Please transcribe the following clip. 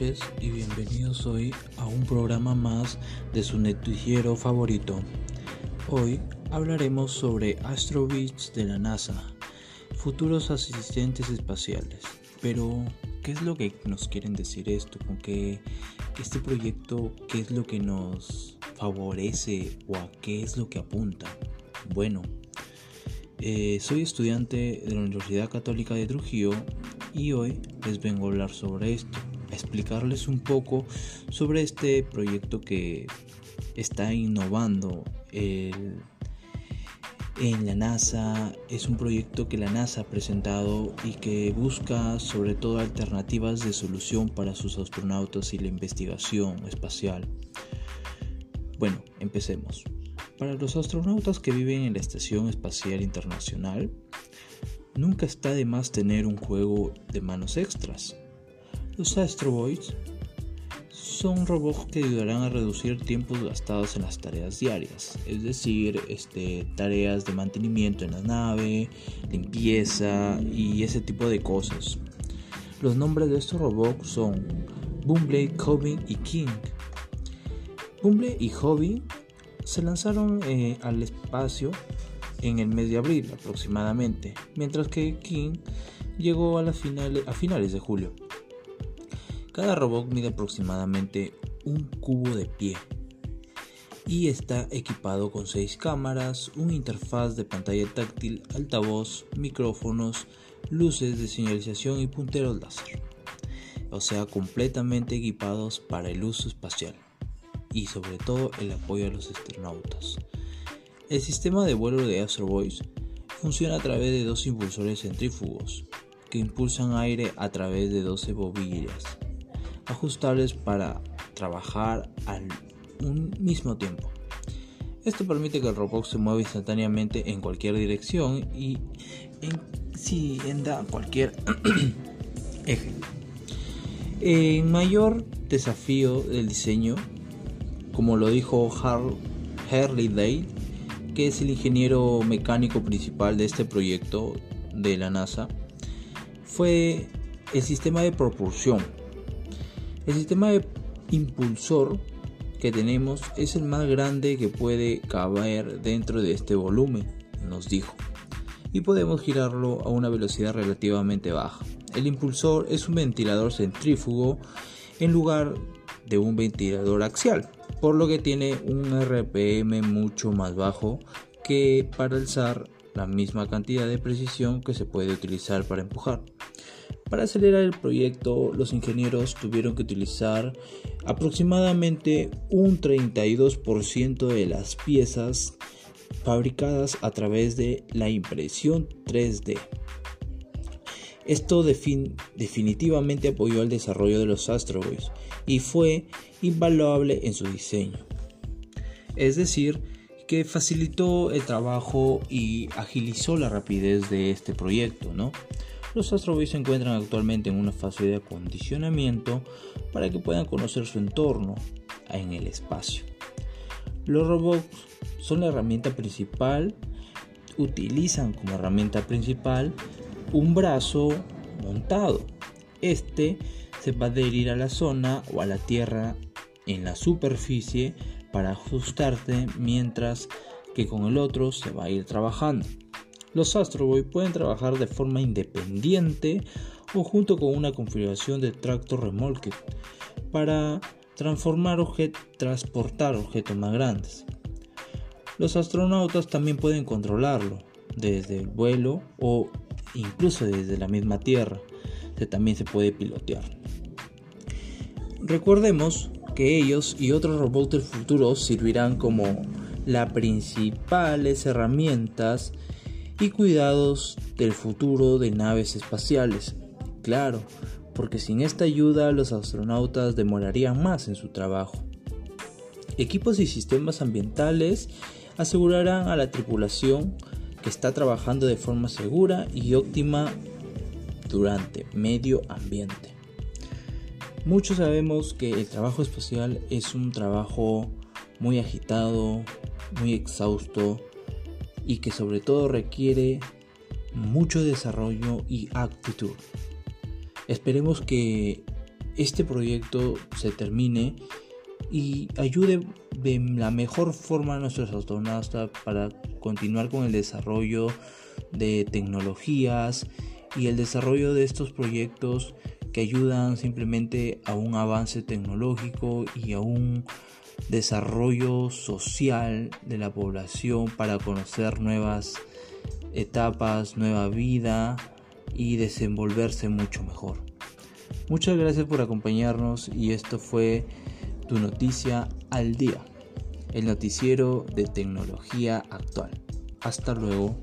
y bienvenidos hoy a un programa más de su noticiero favorito. Hoy hablaremos sobre Astrobits de la NASA, futuros asistentes espaciales. Pero, ¿qué es lo que nos quieren decir esto? ¿Con qué este proyecto, qué es lo que nos favorece o a qué es lo que apunta? Bueno, eh, soy estudiante de la Universidad Católica de Trujillo y hoy les vengo a hablar sobre esto, explicarles un poco sobre este proyecto que está innovando en la NASA. Es un proyecto que la NASA ha presentado y que busca sobre todo alternativas de solución para sus astronautas y la investigación espacial. Bueno, empecemos. Para los astronautas que viven en la Estación Espacial Internacional, nunca está de más tener un juego de manos extras. Los Astroboys son robots que ayudarán a reducir tiempos gastados en las tareas diarias, es decir, este, tareas de mantenimiento en la nave, limpieza y ese tipo de cosas. Los nombres de estos robots son Boomblade, Hobby y King. Boomblade y Hobby se lanzaron eh, al espacio en el mes de abril aproximadamente, mientras que King llegó a, finales, a finales de julio. Cada robot mide aproximadamente un cubo de pie y está equipado con seis cámaras, una interfaz de pantalla táctil, altavoz, micrófonos, luces de señalización y punteros láser. O sea, completamente equipados para el uso espacial y sobre todo el apoyo a los astronautas. El sistema de vuelo de Astro Boys funciona a través de dos impulsores centrífugos que impulsan aire a través de 12 bobillas ajustables para trabajar al mismo tiempo. Esto permite que el robot se mueva instantáneamente en cualquier dirección y en, si cualquier eje. El mayor desafío del diseño como lo dijo Harley Day, que es el ingeniero mecánico principal de este proyecto de la NASA, fue el sistema de propulsión. El sistema de impulsor que tenemos es el más grande que puede caber dentro de este volumen, nos dijo, y podemos girarlo a una velocidad relativamente baja. El impulsor es un ventilador centrífugo en lugar de un ventilador axial por lo que tiene un RPM mucho más bajo que para alzar la misma cantidad de precisión que se puede utilizar para empujar. Para acelerar el proyecto, los ingenieros tuvieron que utilizar aproximadamente un 32% de las piezas fabricadas a través de la impresión 3D. Esto definitivamente apoyó el desarrollo de los Astro Boys y fue invaluable en su diseño. Es decir, que facilitó el trabajo y agilizó la rapidez de este proyecto. Los Astro Boys se encuentran actualmente en una fase de acondicionamiento para que puedan conocer su entorno en el espacio. Los robots son la herramienta principal, utilizan como herramienta principal un brazo montado. Este se va a adherir a la zona o a la tierra en la superficie para ajustarte mientras que con el otro se va a ir trabajando. Los Astroboy pueden trabajar de forma independiente o junto con una configuración de tractor remolque para transformar transportar objetos más grandes. Los astronautas también pueden controlarlo desde el vuelo o incluso desde la misma Tierra, que también se puede pilotear. Recordemos que ellos y otros robots del futuro servirán como las principales herramientas y cuidados del futuro de naves espaciales. Claro, porque sin esta ayuda los astronautas demorarían más en su trabajo. Equipos y sistemas ambientales asegurarán a la tripulación que está trabajando de forma segura y óptima durante medio ambiente. Muchos sabemos que el trabajo espacial es un trabajo muy agitado, muy exhausto y que sobre todo requiere mucho desarrollo y actitud. Esperemos que este proyecto se termine y ayude de la mejor forma a nuestros astronautas para continuar con el desarrollo de tecnologías y el desarrollo de estos proyectos que ayudan simplemente a un avance tecnológico y a un desarrollo social de la población para conocer nuevas etapas, nueva vida y desenvolverse mucho mejor. Muchas gracias por acompañarnos y esto fue tu noticia al día, el noticiero de tecnología actual. Hasta luego.